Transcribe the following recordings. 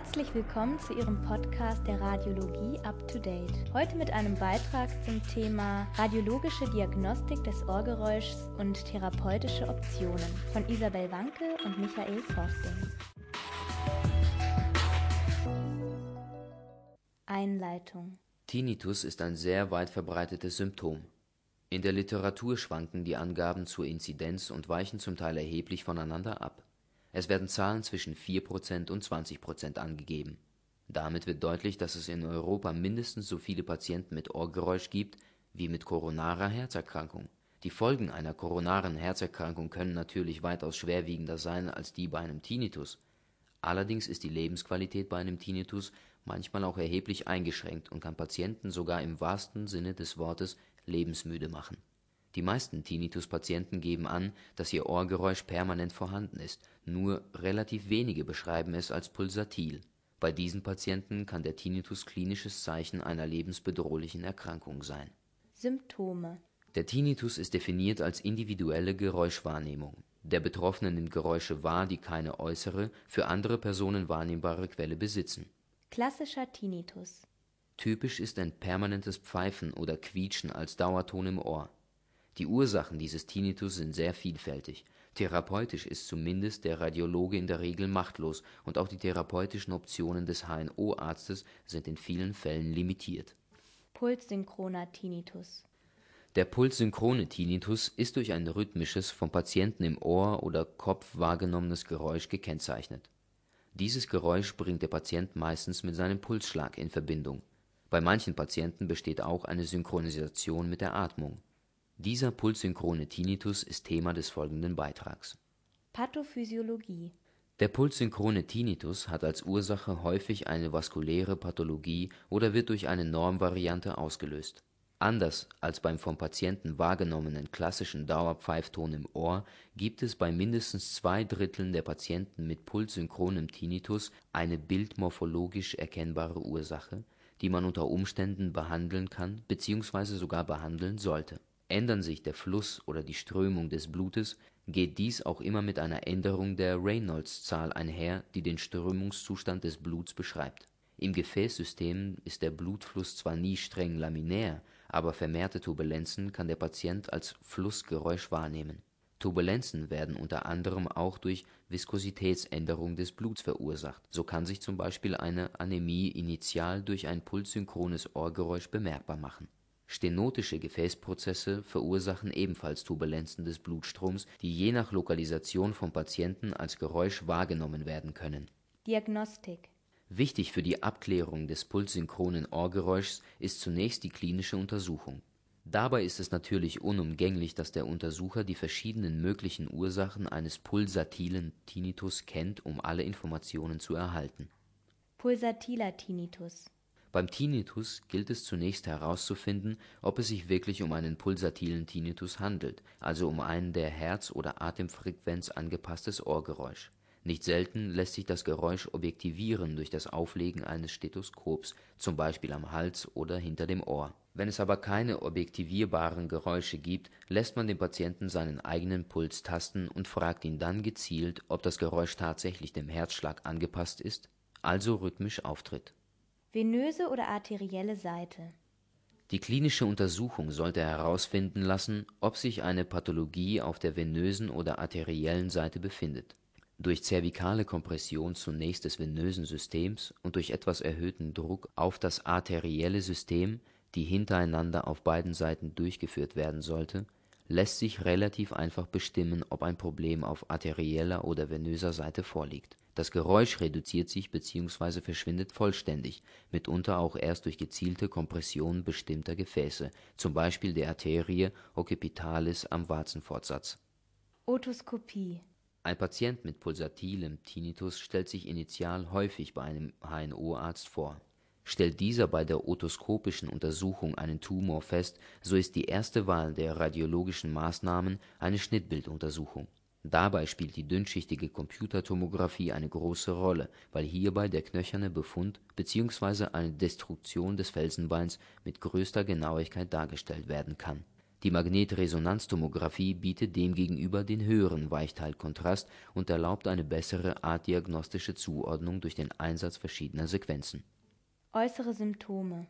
Herzlich willkommen zu Ihrem Podcast der Radiologie Up to Date. Heute mit einem Beitrag zum Thema Radiologische Diagnostik des Ohrgeräuschs und therapeutische Optionen von Isabel Wanke und Michael Forsting. Einleitung Tinnitus ist ein sehr weit verbreitetes Symptom. In der Literatur schwanken die Angaben zur Inzidenz und weichen zum Teil erheblich voneinander ab. Es werden Zahlen zwischen 4% und 20% angegeben. Damit wird deutlich, dass es in Europa mindestens so viele Patienten mit Ohrgeräusch gibt wie mit koronarer Herzerkrankung. Die Folgen einer koronaren Herzerkrankung können natürlich weitaus schwerwiegender sein als die bei einem Tinnitus. Allerdings ist die Lebensqualität bei einem Tinnitus manchmal auch erheblich eingeschränkt und kann Patienten sogar im wahrsten Sinne des Wortes lebensmüde machen. Die meisten Tinnitus-Patienten geben an, dass ihr Ohrgeräusch permanent vorhanden ist, nur relativ wenige beschreiben es als pulsatil. Bei diesen Patienten kann der Tinnitus klinisches Zeichen einer lebensbedrohlichen Erkrankung sein. Symptome Der Tinnitus ist definiert als individuelle Geräuschwahrnehmung. Der Betroffene nimmt Geräusche wahr, die keine äußere, für andere Personen wahrnehmbare Quelle besitzen. Klassischer Tinnitus Typisch ist ein permanentes Pfeifen oder Quietschen als Dauerton im Ohr. Die Ursachen dieses Tinnitus sind sehr vielfältig. Therapeutisch ist zumindest der Radiologe in der Regel machtlos und auch die therapeutischen Optionen des HNO-Arztes sind in vielen Fällen limitiert. Pulssynchroner Tinnitus Der pulssynchrone Tinnitus ist durch ein rhythmisches, vom Patienten im Ohr oder Kopf wahrgenommenes Geräusch gekennzeichnet. Dieses Geräusch bringt der Patient meistens mit seinem Pulsschlag in Verbindung. Bei manchen Patienten besteht auch eine Synchronisation mit der Atmung dieser pulssynchrone Tinnitus ist Thema des folgenden Beitrags. Pathophysiologie Der pulssynchrone Tinnitus hat als Ursache häufig eine vaskuläre Pathologie oder wird durch eine Normvariante ausgelöst. Anders als beim vom Patienten wahrgenommenen klassischen Dauerpfeifton im Ohr gibt es bei mindestens zwei Dritteln der Patienten mit pulssynchronem Tinnitus eine bildmorphologisch erkennbare Ursache, die man unter Umständen behandeln kann bzw. sogar behandeln sollte Ändern sich der Fluss oder die Strömung des Blutes, geht dies auch immer mit einer Änderung der Reynolds-Zahl einher, die den Strömungszustand des Bluts beschreibt. Im Gefäßsystem ist der Blutfluss zwar nie streng laminär, aber vermehrte Turbulenzen kann der Patient als Flussgeräusch wahrnehmen. Turbulenzen werden unter anderem auch durch Viskositätsänderung des Bluts verursacht, so kann sich zum Beispiel eine Anämie initial durch ein pulssynchrones Ohrgeräusch bemerkbar machen Stenotische Gefäßprozesse verursachen ebenfalls Turbulenzen des Blutstroms, die je nach Lokalisation vom Patienten als Geräusch wahrgenommen werden können. Diagnostik Wichtig für die Abklärung des pulssynchronen Ohrgeräuschs ist zunächst die klinische Untersuchung. Dabei ist es natürlich unumgänglich, dass der Untersucher die verschiedenen möglichen Ursachen eines pulsatilen Tinnitus kennt, um alle Informationen zu erhalten. Pulsatiler Tinnitus beim Tinnitus gilt es zunächst herauszufinden, ob es sich wirklich um einen pulsatilen Tinnitus handelt, also um ein der Herz oder Atemfrequenz angepasstes Ohrgeräusch. Nicht selten lässt sich das Geräusch objektivieren durch das Auflegen eines Stethoskops, zum Beispiel am Hals oder hinter dem Ohr. Wenn es aber keine objektivierbaren Geräusche gibt, lässt man den Patienten seinen eigenen Puls tasten und fragt ihn dann gezielt, ob das Geräusch tatsächlich dem Herzschlag angepasst ist, also rhythmisch auftritt Venöse oder arterielle Seite Die klinische Untersuchung sollte herausfinden lassen, ob sich eine Pathologie auf der venösen oder arteriellen Seite befindet. Durch zervikale Kompression zunächst des venösen Systems und durch etwas erhöhten Druck auf das arterielle System, die hintereinander auf beiden Seiten durchgeführt werden sollte, lässt sich relativ einfach bestimmen, ob ein Problem auf arterieller oder venöser Seite vorliegt das Geräusch reduziert sich bzw. verschwindet vollständig, mitunter auch erst durch gezielte Kompression bestimmter Gefäße, zum Beispiel der Arterie occipitalis am Warzenfortsatz. Otoskopie Ein Patient mit pulsatilem Tinnitus stellt sich initial häufig bei einem HNO-Arzt vor. Stellt dieser bei der otoskopischen Untersuchung einen Tumor fest, so ist die erste Wahl der radiologischen Maßnahmen eine Schnittbilduntersuchung Dabei spielt die dünnschichtige Computertomographie eine große Rolle, weil hierbei der knöcherne Befund bzw. eine Destruktion des Felsenbeins mit größter Genauigkeit dargestellt werden kann. Die Magnetresonanztomographie bietet demgegenüber den höheren Weichteilkontrast und erlaubt eine bessere artdiagnostische Zuordnung durch den Einsatz verschiedener Sequenzen. Äußere Symptome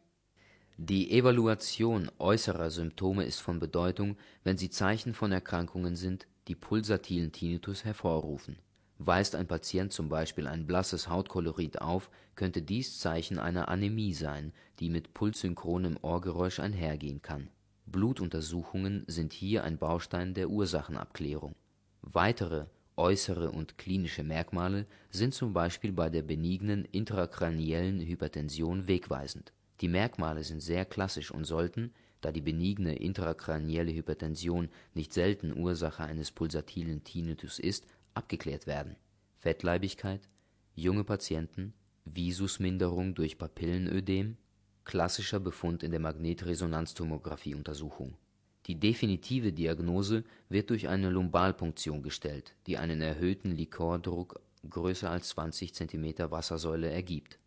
Die Evaluation äußerer Symptome ist von Bedeutung, wenn sie Zeichen von Erkrankungen sind, die pulsatilen Tinnitus hervorrufen. Weist ein Patient zum Beispiel ein blasses Hautkolorit auf, könnte dies Zeichen einer Anämie sein, die mit pulssynchronem Ohrgeräusch einhergehen kann Blutuntersuchungen sind hier ein Baustein der Ursachenabklärung. Weitere äußere und klinische Merkmale sind zum Beispiel bei der benignen intrakraniellen Hypertension wegweisend. Die Merkmale sind sehr klassisch und sollten, da die benigne intrakranielle Hypertension nicht selten Ursache eines pulsatilen Tinnitus ist, abgeklärt werden. Fettleibigkeit, junge Patienten, Visusminderung durch Papillenödem klassischer Befund in der Magnetresonanztomographie-Untersuchung. Die definitive Diagnose wird durch eine Lumbalpunktion gestellt, die einen erhöhten Liquordruck größer als 20 cm Wassersäule ergibt.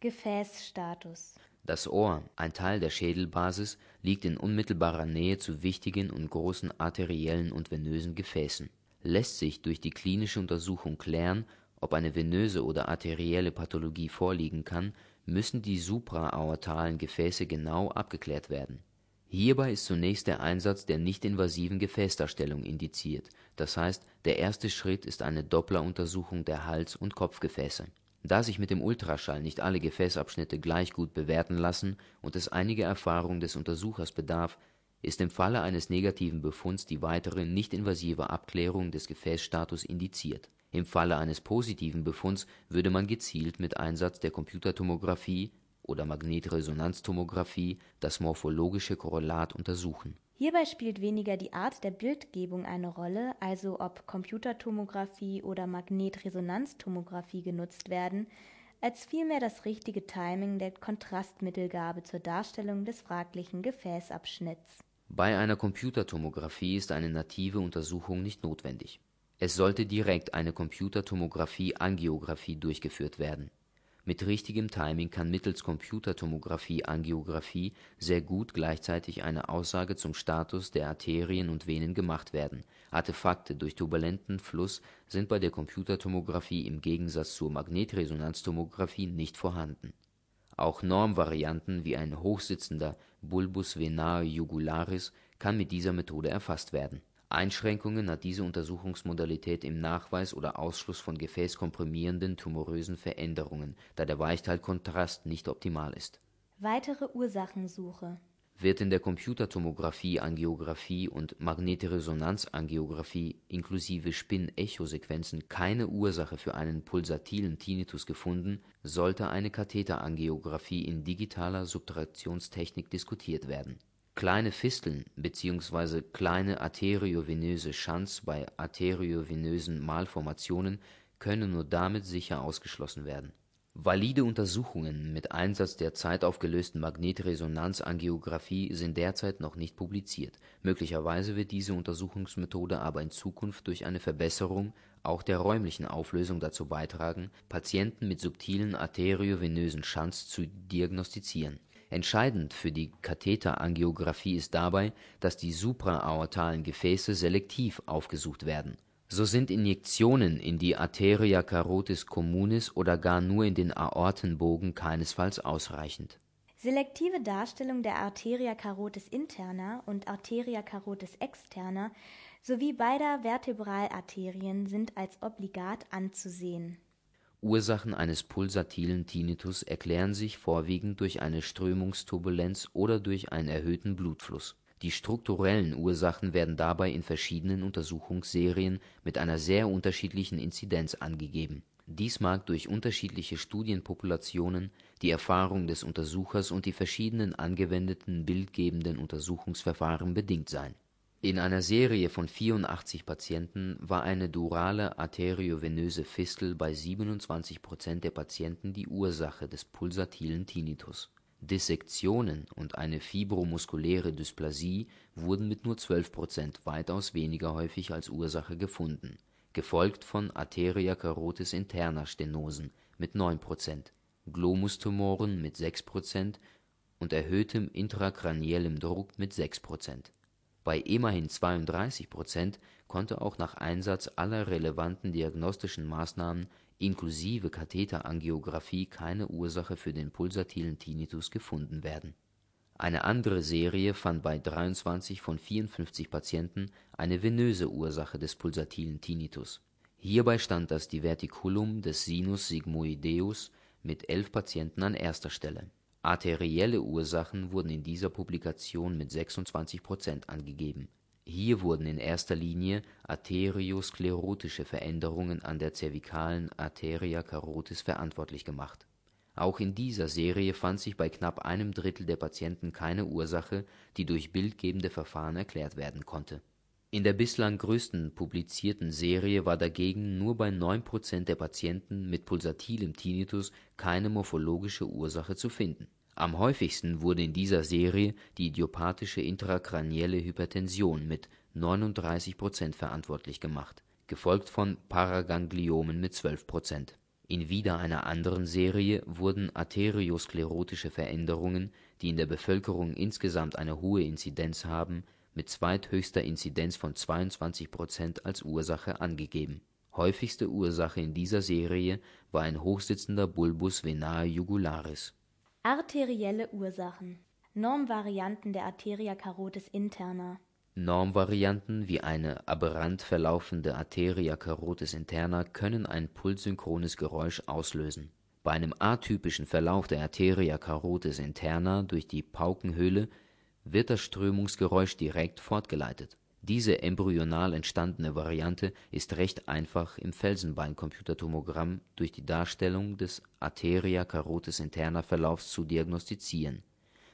Gefäßstatus Das Ohr, ein Teil der Schädelbasis, liegt in unmittelbarer Nähe zu wichtigen und großen arteriellen und venösen Gefäßen. Lässt sich durch die klinische Untersuchung klären, ob eine venöse oder arterielle Pathologie vorliegen kann müssen die supraaortalen Gefäße genau abgeklärt werden. Hierbei ist zunächst der Einsatz der nichtinvasiven Gefäßdarstellung indiziert, das heißt, der erste Schritt ist eine Doppleruntersuchung der Hals und Kopfgefäße. Da sich mit dem Ultraschall nicht alle Gefäßabschnitte gleich gut bewerten lassen und es einiger Erfahrung des Untersuchers bedarf, ist im Falle eines negativen Befunds die weitere nichtinvasive Abklärung des Gefäßstatus indiziert im Falle eines positiven Befunds würde man gezielt mit Einsatz der Computertomographie oder Magnetresonanztomographie das morphologische Korrelat untersuchen. Hierbei spielt weniger die Art der Bildgebung eine Rolle, also ob Computertomographie oder Magnetresonanztomographie genutzt werden, als vielmehr das richtige Timing der Kontrastmittelgabe zur Darstellung des fraglichen Gefäßabschnitts. Bei einer Computertomographie ist eine native Untersuchung nicht notwendig es sollte direkt eine Computertomographie-Angiografie durchgeführt werden. Mit richtigem Timing kann mittels Computertomographie-Angiografie sehr gut gleichzeitig eine Aussage zum Status der Arterien und Venen gemacht werden. Artefakte durch turbulenten Fluss sind bei der Computertomographie im Gegensatz zur Magnetresonanztomographie nicht vorhanden. Auch Normvarianten wie ein hochsitzender Bulbus venae jugularis kann mit dieser Methode erfasst werden Einschränkungen hat diese Untersuchungsmodalität im Nachweis oder Ausschluss von gefäßkomprimierenden tumorösen Veränderungen, da der Weichteilkontrast nicht optimal ist. Weitere Ursachensuche Wird in der Computertomographie-Angiografie und Magnetresonanzangiografie inklusive Spin-Echo-Sequenzen keine Ursache für einen pulsatilen Tinnitus gefunden, sollte eine Katheterangiographie in digitaler Subtraktionstechnik diskutiert werden Kleine Fisteln bzw. kleine arteriovenöse Shunts bei arteriovenösen Malformationen können nur damit sicher ausgeschlossen werden. Valide Untersuchungen mit Einsatz der zeitaufgelösten Magnetresonanzangiografie sind derzeit noch nicht publiziert, möglicherweise wird diese Untersuchungsmethode aber in Zukunft durch eine Verbesserung auch der räumlichen Auflösung dazu beitragen, Patienten mit subtilen arteriovenösen Shunts zu diagnostizieren Entscheidend für die Katheterangiographie ist dabei, dass die supraaortalen Gefäße selektiv aufgesucht werden. So sind Injektionen in die Arteria carotis communis oder gar nur in den Aortenbogen keinesfalls ausreichend. Selektive Darstellung der Arteria carotis interna und Arteria carotis externa sowie beider Vertebralarterien sind als obligat anzusehen Ursachen eines pulsatilen Tinnitus erklären sich vorwiegend durch eine Strömungsturbulenz oder durch einen erhöhten Blutfluss. Die strukturellen Ursachen werden dabei in verschiedenen Untersuchungsserien mit einer sehr unterschiedlichen Inzidenz angegeben. Dies mag durch unterschiedliche Studienpopulationen, die Erfahrung des Untersuchers und die verschiedenen angewendeten bildgebenden Untersuchungsverfahren bedingt sein in einer Serie von 84 Patienten war eine durale arteriovenöse Fistel bei 27 Prozent der Patienten die Ursache des pulsatilen Tinnitus. Dissektionen und eine fibromuskuläre Dysplasie wurden mit nur 12 Prozent weitaus weniger häufig als Ursache gefunden, gefolgt von Arteria carotis interna Stenosen mit 9 Prozent, Glomustumoren mit 6 Prozent und erhöhtem intrakraniellem Druck mit 6 Prozent Bei immerhin 32 Prozent konnte auch nach Einsatz aller relevanten diagnostischen Maßnahmen inklusive Katheterangiographie keine Ursache für den pulsatilen Tinnitus gefunden werden. Eine andere Serie fand bei 23 von 54 Patienten eine venöse Ursache des pulsatilen Tinnitus. Hierbei stand das Divertikulum des Sinus sigmoideus mit elf Patienten an erster Stelle. Arterielle Ursachen wurden in dieser Publikation mit 26 Prozent angegeben. Hier wurden in erster Linie arteriosklerotische Veränderungen an der zervikalen Arteria carotis verantwortlich gemacht. Auch in dieser Serie fand sich bei knapp einem Drittel der Patienten keine Ursache, die durch bildgebende Verfahren erklärt werden konnte. In der bislang größten publizierten Serie war dagegen nur bei 9 Prozent der Patienten mit pulsatilem Tinnitus keine morphologische Ursache zu finden. Am häufigsten wurde in dieser Serie die idiopathische intrakranielle Hypertension mit 39 Prozent verantwortlich gemacht, gefolgt von Paragangliomen mit 12 Prozent. In wieder einer anderen Serie wurden arteriosklerotische Veränderungen, die in der Bevölkerung insgesamt eine hohe Inzidenz haben, mit zweithöchster Inzidenz von 22 Prozent als Ursache angegeben. Häufigste Ursache in dieser Serie war ein hochsitzender Bulbus venae jugularis. Arterielle Ursachen Normvarianten der Arteria carotis interna Normvarianten wie eine aberrant verlaufende Arteria carotis interna können ein pulssynchrones Geräusch auslösen. Bei einem atypischen Verlauf der Arteria carotis interna durch die Paukenhöhle wird das Strömungsgeräusch direkt fortgeleitet. Diese embryonal entstandene Variante ist recht einfach im Felsenbein-Computertomogramm durch die Darstellung des Arteria carotis interna Verlaufs zu diagnostizieren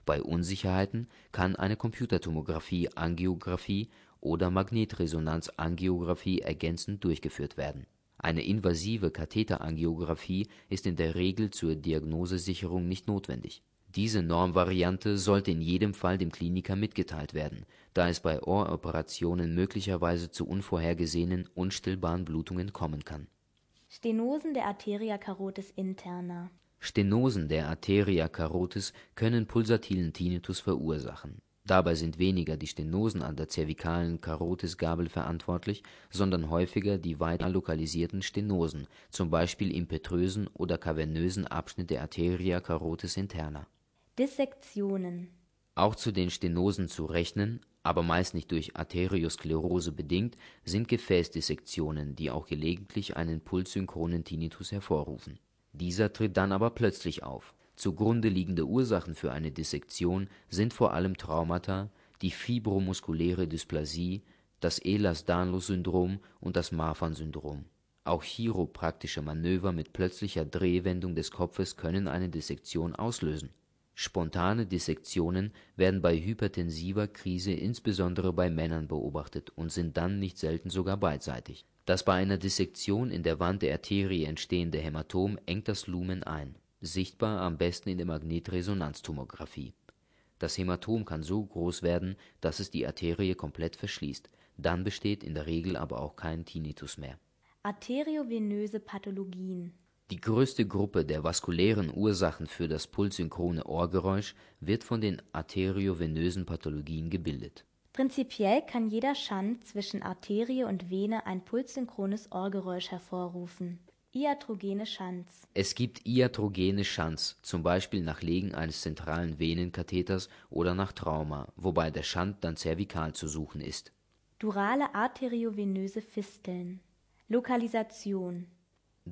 bei Unsicherheiten kann eine Computertomographie-Angiografie oder Magnetresonanz-Angiografie ergänzend durchgeführt werden. Eine invasive Katheterangiographie ist in der Regel zur Diagnosesicherung nicht notwendig. Diese Normvariante sollte in jedem Fall dem Kliniker mitgeteilt werden, da es bei Ohroperationen möglicherweise zu unvorhergesehenen unstillbaren Blutungen kommen kann. Stenosen der Arteria carotis interna Stenosen der Arteria carotis können pulsatilen Tinnitus verursachen. Dabei sind weniger die Stenosen an der zervikalen Karotisgabel verantwortlich, sondern häufiger die weiter lokalisierten Stenosen, zum Beispiel im petrösen oder kavernösen Abschnitt der Arteria carotis interna. Dissektionen Auch zu den Stenosen zu rechnen, aber meist nicht durch Arteriosklerose bedingt, sind Gefäßdissektionen, die auch gelegentlich einen pulssynchronen Tinnitus hervorrufen dieser tritt dann aber plötzlich auf. Zugrunde liegende Ursachen für eine Dissektion sind vor allem Traumata, die fibromuskuläre Dysplasie, das Ehlers-Danlos-Syndrom und das Marfan-Syndrom. Auch chiropraktische Manöver mit plötzlicher Drehwendung des Kopfes können eine Dissektion auslösen. Spontane Dissektionen werden bei hypertensiver Krise insbesondere bei Männern beobachtet und sind dann nicht selten sogar beidseitig das bei einer Dissektion in der Wand der Arterie entstehende Hämatom engt das Lumen ein, sichtbar am besten in der Magnetresonanztomographie. Das Hämatom kann so groß werden, dass es die Arterie komplett verschließt, dann besteht in der Regel aber auch kein Tinnitus mehr. Arteriovenöse Pathologien Die größte Gruppe der vaskulären Ursachen für das pulssynchrone Ohrgeräusch wird von den arteriovenösen Pathologien gebildet Prinzipiell kann jeder Schand zwischen Arterie und Vene ein pulssynchrones Ohrgeräusch hervorrufen. Iatrogene Schands Es gibt iatrogene Schands, zum Beispiel nach Legen eines zentralen Venenkatheters oder nach Trauma, wobei der Schand dann zervikal zu suchen ist. Durale arteriovenöse Fisteln Lokalisation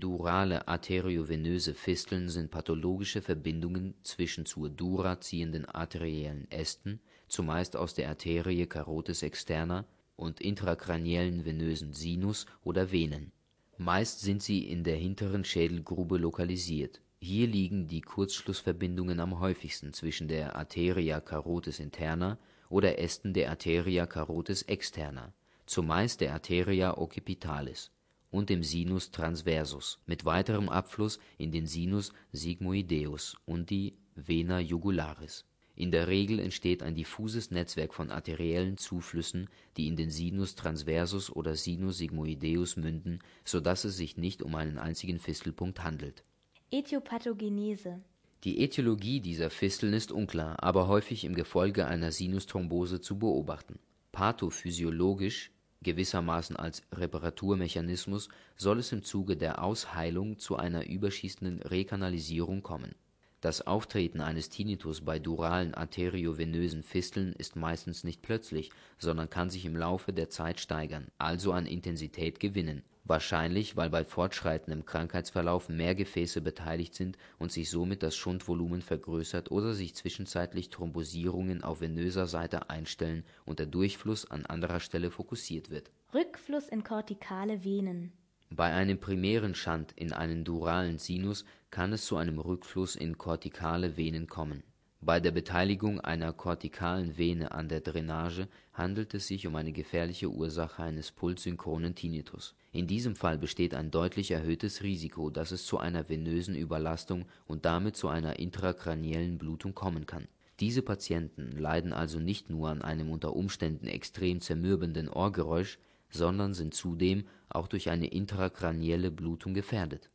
Durale arteriovenöse Fisteln sind pathologische Verbindungen zwischen zur Dura ziehenden arteriellen Ästen zumeist aus der Arterie carotis externa und intrakraniellen venösen Sinus oder Venen. Meist sind sie in der hinteren Schädelgrube lokalisiert. Hier liegen die Kurzschlussverbindungen am häufigsten zwischen der Arteria carotis interna oder Ästen der Arteria carotis externa, zumeist der Arteria occipitalis, und dem Sinus transversus, mit weiterem Abfluss in den Sinus sigmoideus und die Vena jugularis in der Regel entsteht ein diffuses Netzwerk von arteriellen Zuflüssen, die in den Sinus transversus oder Sinus sigmoideus münden, so dass es sich nicht um einen einzigen Fistelpunkt handelt. Äthiopathogenese Die Ätiologie dieser Fisteln ist unklar, aber häufig im Gefolge einer Sinusthrombose zu beobachten. Pathophysiologisch, gewissermaßen als Reparaturmechanismus, soll es im Zuge der Ausheilung zu einer überschießenden Rekanalisierung kommen. Das Auftreten eines Tinnitus bei duralen arteriovenösen Fisteln ist meistens nicht plötzlich, sondern kann sich im Laufe der Zeit steigern, also an Intensität gewinnen wahrscheinlich weil bei fortschreitendem Krankheitsverlauf mehr Gefäße beteiligt sind und sich somit das Schundvolumen vergrößert oder sich zwischenzeitlich Thrombosierungen auf venöser Seite einstellen und der Durchfluss an anderer Stelle fokussiert wird. Rückfluss in kortikale Venen Bei einem primären Shunt in einen duralen Sinus kann es zu einem Rückfluss in kortikale Venen kommen bei der Beteiligung einer kortikalen Vene an der Drainage handelt es sich um eine gefährliche Ursache eines pulssynchronen Tinnitus. In diesem Fall besteht ein deutlich erhöhtes Risiko, dass es zu einer venösen Überlastung und damit zu einer intrakraniellen Blutung kommen kann. Diese Patienten leiden also nicht nur an einem unter Umständen extrem zermürbenden Ohrgeräusch, sondern sind zudem auch durch eine intrakranielle Blutung gefährdet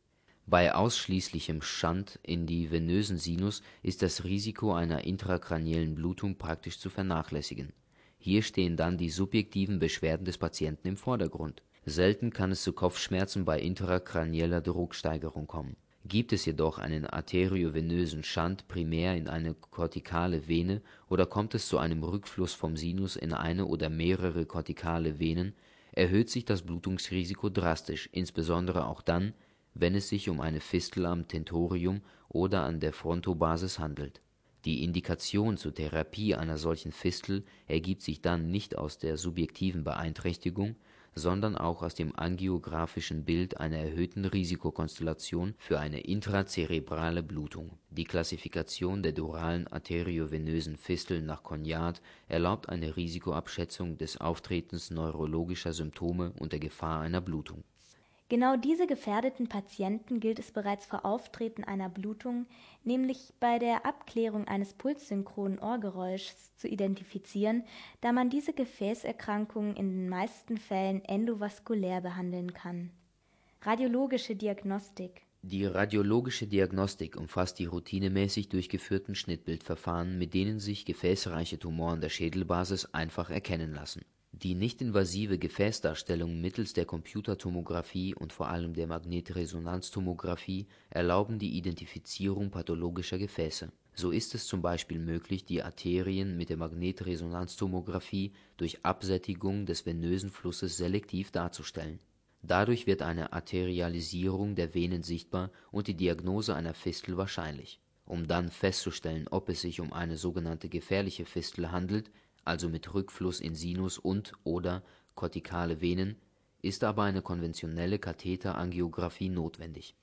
bei ausschließlichem Shunt in die venösen Sinus ist das Risiko einer intrakraniellen Blutung praktisch zu vernachlässigen. Hier stehen dann die subjektiven Beschwerden des Patienten im Vordergrund. Selten kann es zu Kopfschmerzen bei intrakranieller Drucksteigerung kommen. Gibt es jedoch einen arteriovenösen Shunt primär in eine kortikale Vene oder kommt es zu einem Rückfluss vom Sinus in eine oder mehrere kortikale Venen, erhöht sich das Blutungsrisiko drastisch, insbesondere auch dann wenn es sich um eine Fistel am Tentorium oder an der Frontobasis handelt. Die Indikation zur Therapie einer solchen Fistel ergibt sich dann nicht aus der subjektiven Beeinträchtigung, sondern auch aus dem angiographischen Bild einer erhöhten Risikokonstellation für eine intrazerebrale Blutung. Die Klassifikation der duralen arteriovenösen Fisteln nach Cognat erlaubt eine Risikoabschätzung des Auftretens neurologischer Symptome und der Gefahr einer Blutung Genau diese gefährdeten Patienten gilt es bereits vor Auftreten einer Blutung, nämlich bei der Abklärung eines pulssynchronen Ohrgeräuschs zu identifizieren, da man diese Gefäßerkrankungen in den meisten Fällen endovaskulär behandeln kann. Radiologische Diagnostik Die radiologische Diagnostik umfasst die routinemäßig durchgeführten Schnittbildverfahren, mit denen sich gefäßreiche Tumoren der Schädelbasis einfach erkennen lassen die nichtinvasive Gefäßdarstellung mittels der Computertomographie und vor allem der Magnetresonanztomographie erlauben die Identifizierung pathologischer Gefäße. So ist es zum Beispiel möglich, die Arterien mit der Magnetresonanztomographie durch Absättigung des venösen Flusses selektiv darzustellen. Dadurch wird eine Arterialisierung der Venen sichtbar und die Diagnose einer Fistel wahrscheinlich. Um dann festzustellen, ob es sich um eine sogenannte gefährliche Fistel handelt also mit Rückfluss in Sinus und/oder kortikale Venen, ist aber eine konventionelle Katheterangiographie notwendig.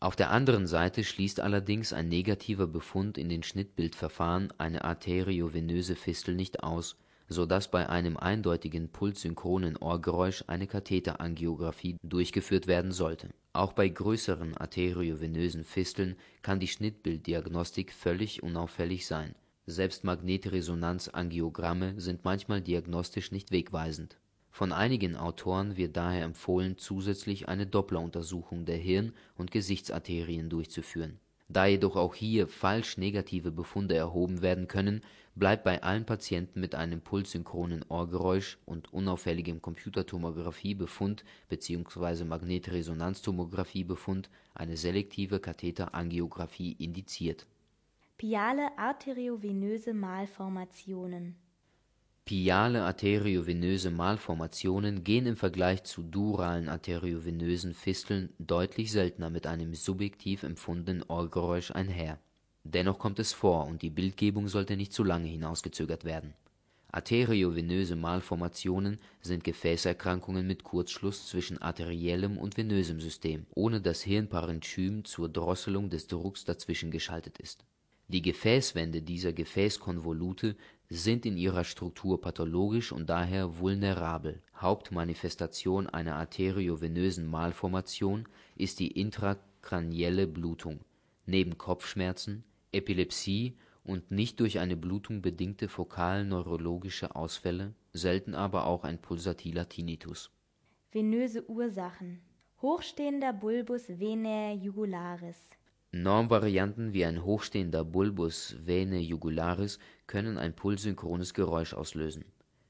Auf der anderen Seite schließt allerdings ein negativer Befund in den Schnittbildverfahren eine arteriovenöse Fistel nicht aus, so dass bei einem eindeutigen pulssynchronen Ohrgeräusch eine Katheterangiographie durchgeführt werden sollte. Auch bei größeren arteriovenösen Fisteln kann die Schnittbilddiagnostik völlig unauffällig sein selbst Magnetresonanzangiogramme sind manchmal diagnostisch nicht wegweisend. Von einigen Autoren wird daher empfohlen, zusätzlich eine Doppleruntersuchung der Hirn und Gesichtsarterien durchzuführen. Da jedoch auch hier falsch negative Befunde erhoben werden können, bleibt bei allen Patienten mit einem pulssynchronen Ohrgeräusch und unauffälligem Computertomographie-Befund bzw. Magnetresonanztomographie-Befund eine selektive Katheterangiographie indiziert Piale arteriovenöse Malformationen Piale arteriovenöse Malformationen gehen im Vergleich zu duralen arteriovenösen Fisteln deutlich seltener mit einem subjektiv empfundenen Ohrgeräusch einher. Dennoch kommt es vor und die Bildgebung sollte nicht zu lange hinausgezögert werden. Arteriovenöse Malformationen sind Gefäßerkrankungen mit Kurzschluss zwischen arteriellem und venösem System, ohne dass Hirnparenchym zur Drosselung des Drucks dazwischen geschaltet ist die Gefäßwände dieser Gefäßkonvolute sind in ihrer Struktur pathologisch und daher vulnerabel. Hauptmanifestation einer arteriovenösen Malformation ist die intrakranielle Blutung, neben Kopfschmerzen, Epilepsie und nicht durch eine Blutung bedingte fokal-neurologische Ausfälle, selten aber auch ein pulsatiler Tinnitus. Venöse Ursachen Hochstehender Bulbus venae jugularis Normvarianten wie ein hochstehender Bulbus vene jugularis können ein pulssynchrones Geräusch auslösen.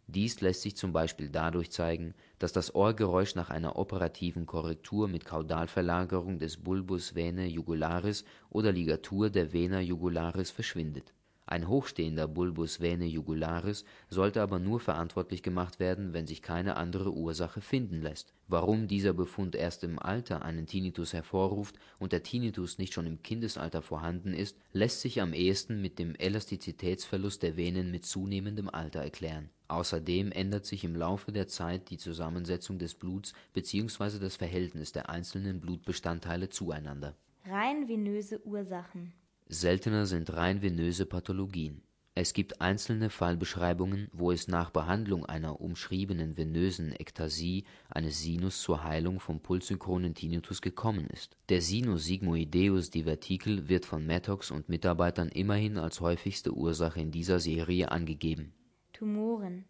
Dies lässt sich zum Beispiel dadurch zeigen, dass das Ohrgeräusch nach einer operativen Korrektur mit Kaudalverlagerung des Bulbus Venae jugularis oder Ligatur der Vena jugularis verschwindet ein hochstehender Bulbus Venae jugularis sollte aber nur verantwortlich gemacht werden, wenn sich keine andere Ursache finden lässt. Warum dieser Befund erst im Alter einen Tinnitus hervorruft und der Tinnitus nicht schon im Kindesalter vorhanden ist, lässt sich am ehesten mit dem Elastizitätsverlust der Venen mit zunehmendem Alter erklären. Außerdem ändert sich im Laufe der Zeit die Zusammensetzung des Bluts bzw. das Verhältnis der einzelnen Blutbestandteile zueinander. Rein venöse Ursachen Seltener sind rein venöse Pathologien. Es gibt einzelne Fallbeschreibungen, wo es nach Behandlung einer umschriebenen venösen Ektasie eines Sinus zur Heilung vom pulssynchronen Tinnitus gekommen ist. Der Sinus sigmoideus divertikel wird von Mattox und Mitarbeitern immerhin als häufigste Ursache in dieser Serie angegeben. Tumoren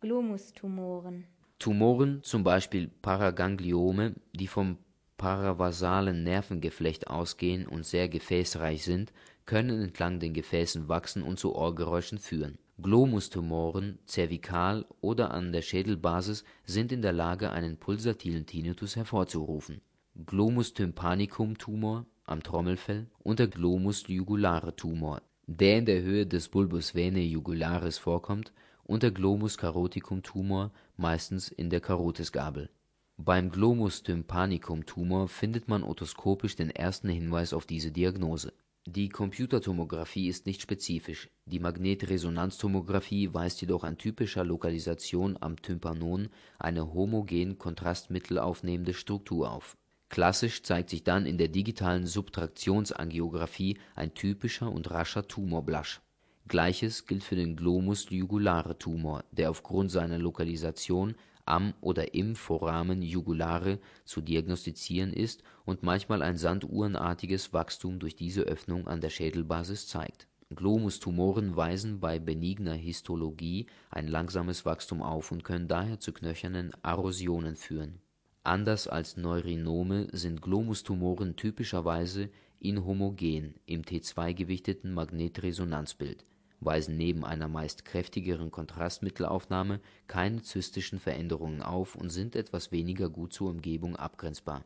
Glomustumoren Tumoren, zum Beispiel Paragangliome, die vom paravasalen Nervengeflecht ausgehen und sehr gefäßreich sind, können entlang den Gefäßen wachsen und zu Ohrgeräuschen führen. Glomustumoren zervikal oder an der Schädelbasis sind in der Lage, einen pulsatilen Tinnitus hervorzurufen. Glomus tympanicum Tumor am Trommelfell und der Glomus jugulare Tumor, der in der Höhe des Bulbus Venae jugularis vorkommt, und der Glomus caroticum Tumor meistens in der Karotisgabel beim Glomus tympanicum Tumor findet man otoskopisch den ersten Hinweis auf diese Diagnose. Die Computertomographie ist nicht spezifisch, die Magnetresonanztomographie weist jedoch an typischer Lokalisation am Tympanon eine homogen kontrastmittelaufnehmende Struktur auf. Klassisch zeigt sich dann in der digitalen Subtraktionsangiographie ein typischer und rascher Tumorblasch. Gleiches gilt für den Glomus jugulare Tumor, der aufgrund seiner Lokalisation am oder im Foramen jugulare zu diagnostizieren ist und manchmal ein sanduhrenartiges Wachstum durch diese Öffnung an der Schädelbasis zeigt. Glomustumoren weisen bei benigner Histologie ein langsames Wachstum auf und können daher zu knöchernen Arrosionen führen. Anders als Neurinome sind Glomustumoren typischerweise inhomogen im T2-gewichteten Magnetresonanzbild weisen neben einer meist kräftigeren Kontrastmittelaufnahme keine zystischen Veränderungen auf und sind etwas weniger gut zur Umgebung abgrenzbar.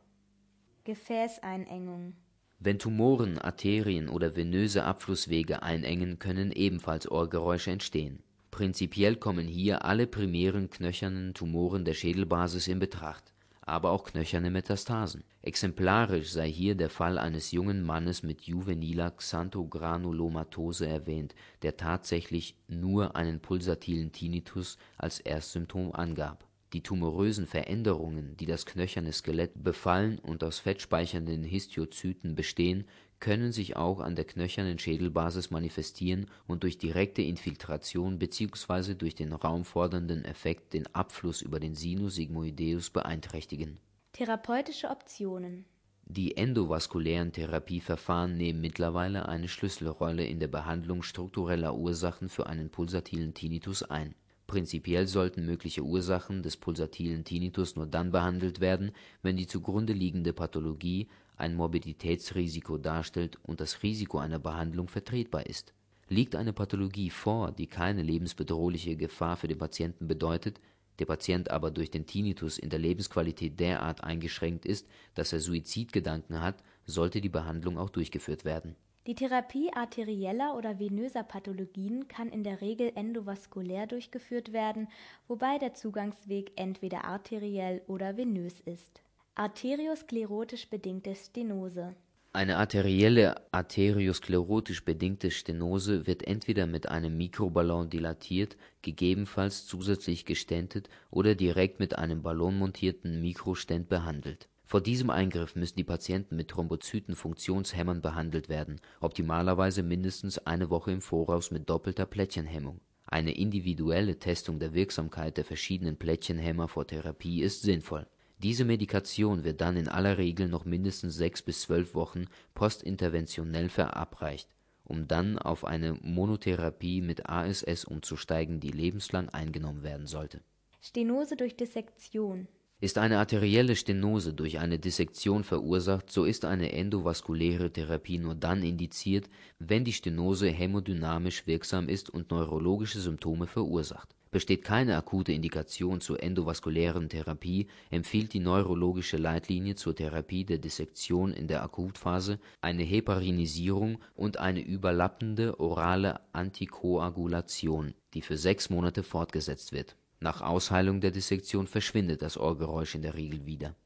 Gefäßeinengung Wenn Tumoren Arterien oder venöse Abflusswege einengen, können ebenfalls Ohrgeräusche entstehen. Prinzipiell kommen hier alle primären knöchernen Tumoren der Schädelbasis in Betracht aber auch knöcherne Metastasen. Exemplarisch sei hier der Fall eines jungen Mannes mit juveniler Xanthogranulomatose erwähnt, der tatsächlich nur einen pulsatilen Tinnitus als Erstsymptom angab. Die tumorösen Veränderungen, die das knöcherne Skelett befallen und aus fettspeichernden Histiozyten bestehen können sich auch an der knöchernen Schädelbasis manifestieren und durch direkte Infiltration bzw. durch den raumfordernden Effekt den Abfluss über den Sinus sigmoideus beeinträchtigen. Therapeutische Optionen Die endovaskulären Therapieverfahren nehmen mittlerweile eine Schlüsselrolle in der Behandlung struktureller Ursachen für einen pulsatilen Tinnitus ein. Prinzipiell sollten mögliche Ursachen des pulsatilen Tinnitus nur dann behandelt werden, wenn die zugrunde liegende Pathologie ein Morbiditätsrisiko darstellt und das Risiko einer Behandlung vertretbar ist. Liegt eine Pathologie vor, die keine lebensbedrohliche Gefahr für den Patienten bedeutet, der Patient aber durch den Tinnitus in der Lebensqualität derart eingeschränkt ist, dass er Suizidgedanken hat, sollte die Behandlung auch durchgeführt werden. Die Therapie arterieller oder venöser Pathologien kann in der Regel endovaskulär durchgeführt werden, wobei der Zugangsweg entweder arteriell oder venös ist Arteriosklerotisch bedingte Stenose Eine arterielle arteriosklerotisch bedingte Stenose wird entweder mit einem Mikroballon dilatiert, gegebenenfalls zusätzlich gestentet oder direkt mit einem ballonmontierten Mikrostent behandelt. Vor diesem Eingriff müssen die Patienten mit Thrombozyten-Funktionshemmern behandelt werden, optimalerweise mindestens eine Woche im Voraus mit doppelter Plättchenhemmung. Eine individuelle Testung der Wirksamkeit der verschiedenen Plättchenhemmer vor Therapie ist sinnvoll diese Medikation wird dann in aller Regel noch mindestens sechs bis zwölf Wochen postinterventionell verabreicht, um dann auf eine Monotherapie mit ASS umzusteigen, die lebenslang eingenommen werden sollte. Stenose durch Dissektion Ist eine arterielle Stenose durch eine Dissektion verursacht, so ist eine endovaskuläre Therapie nur dann indiziert, wenn die Stenose hämodynamisch wirksam ist und neurologische Symptome verursacht Besteht keine akute Indikation zur endovaskulären Therapie, empfiehlt die neurologische Leitlinie zur Therapie der Dissektion in der Akutphase eine Heparinisierung und eine überlappende orale Antikoagulation, die für sechs Monate fortgesetzt wird. Nach Ausheilung der Dissektion verschwindet das Ohrgeräusch in der Regel wieder.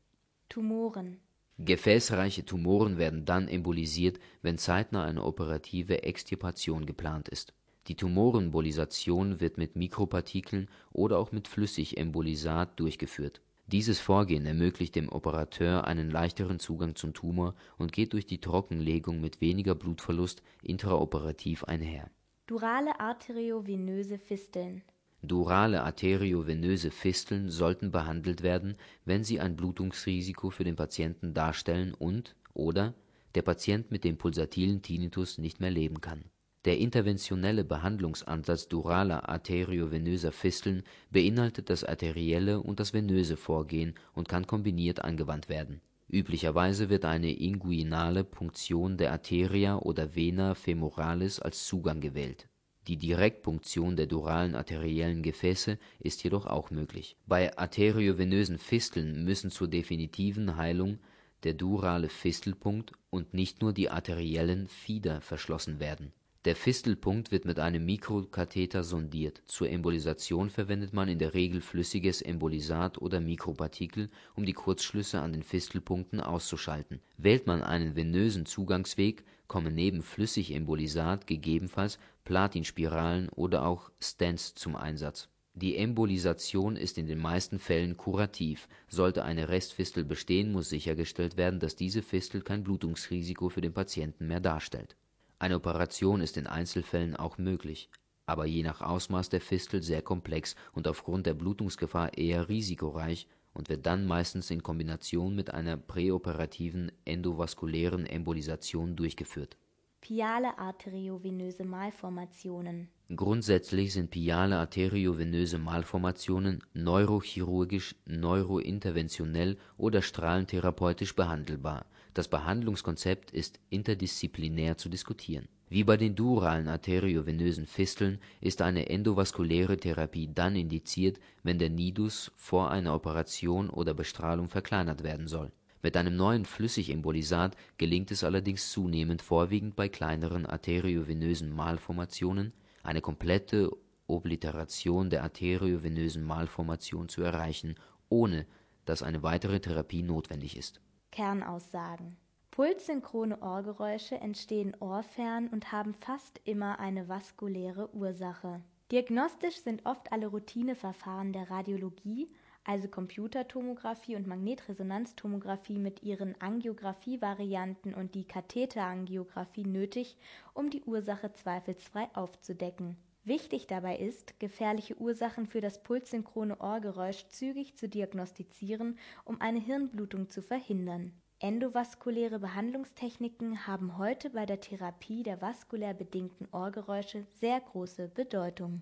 Tumoren Gefäßreiche Tumoren werden dann embolisiert, wenn zeitnah eine operative Extirpation geplant ist die Tumorenembolisation wird mit Mikropartikeln oder auch mit Flüssigembolisat durchgeführt. Dieses Vorgehen ermöglicht dem Operateur einen leichteren Zugang zum Tumor und geht durch die Trockenlegung mit weniger Blutverlust intraoperativ einher. Durale arteriovenöse Fisteln Durale arteriovenöse Fisteln sollten behandelt werden, wenn sie ein Blutungsrisiko für den Patienten darstellen und oder der Patient mit dem pulsatilen Tinnitus nicht mehr leben kann der interventionelle Behandlungsansatz duraler arteriovenöser Fisteln beinhaltet das arterielle und das venöse Vorgehen und kann kombiniert angewandt werden. Üblicherweise wird eine inguinale Punktion der Arteria oder Vena femoralis als Zugang gewählt. Die Direktpunktion der duralen arteriellen Gefäße ist jedoch auch möglich. Bei arteriovenösen Fisteln müssen zur definitiven Heilung der durale Fistelpunkt und nicht nur die arteriellen Fieder verschlossen werden der Fistelpunkt wird mit einem Mikrokatheter sondiert. Zur Embolisation verwendet man in der Regel flüssiges Embolisat oder Mikropartikel, um die Kurzschlüsse an den Fistelpunkten auszuschalten. Wählt man einen venösen Zugangsweg, kommen neben Flüssigembolisat gegebenenfalls Platinspiralen oder auch Stents zum Einsatz. Die Embolisation ist in den meisten Fällen kurativ. Sollte eine Restfistel bestehen, muss sichergestellt werden, dass diese Fistel kein Blutungsrisiko für den Patienten mehr darstellt eine Operation ist in Einzelfällen auch möglich, aber je nach Ausmaß der Fistel sehr komplex und aufgrund der Blutungsgefahr eher risikoreich und wird dann meistens in Kombination mit einer präoperativen endovaskulären Embolisation durchgeführt. Piale arteriovenöse Malformationen Grundsätzlich sind piale arteriovenöse Malformationen neurochirurgisch, neurointerventionell oder strahlentherapeutisch behandelbar das Behandlungskonzept ist interdisziplinär zu diskutieren. Wie bei den duralen arteriovenösen Fisteln ist eine endovaskuläre Therapie dann indiziert, wenn der Nidus vor einer Operation oder Bestrahlung verkleinert werden soll. Mit einem neuen Flüssigembolisat gelingt es allerdings zunehmend vorwiegend bei kleineren arteriovenösen Malformationen, eine komplette Obliteration der arteriovenösen Malformation zu erreichen, ohne dass eine weitere Therapie notwendig ist Kernaussagen Pulssynchrone Ohrgeräusche entstehen ohrfern und haben fast immer eine vaskuläre Ursache. Diagnostisch sind oft alle Routineverfahren der Radiologie, also Computertomographie und Magnetresonanztomographie mit ihren Angiographie-Varianten und die Katheterangiographie nötig, um die Ursache zweifelsfrei aufzudecken. Wichtig dabei ist, gefährliche Ursachen für das pulssynchrone Ohrgeräusch zügig zu diagnostizieren, um eine Hirnblutung zu verhindern. Endovaskuläre Behandlungstechniken haben heute bei der Therapie der vaskulär bedingten Ohrgeräusche sehr große Bedeutung.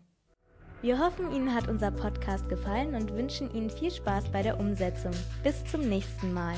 Wir hoffen, Ihnen hat unser Podcast gefallen und wünschen Ihnen viel Spaß bei der Umsetzung. Bis zum nächsten Mal.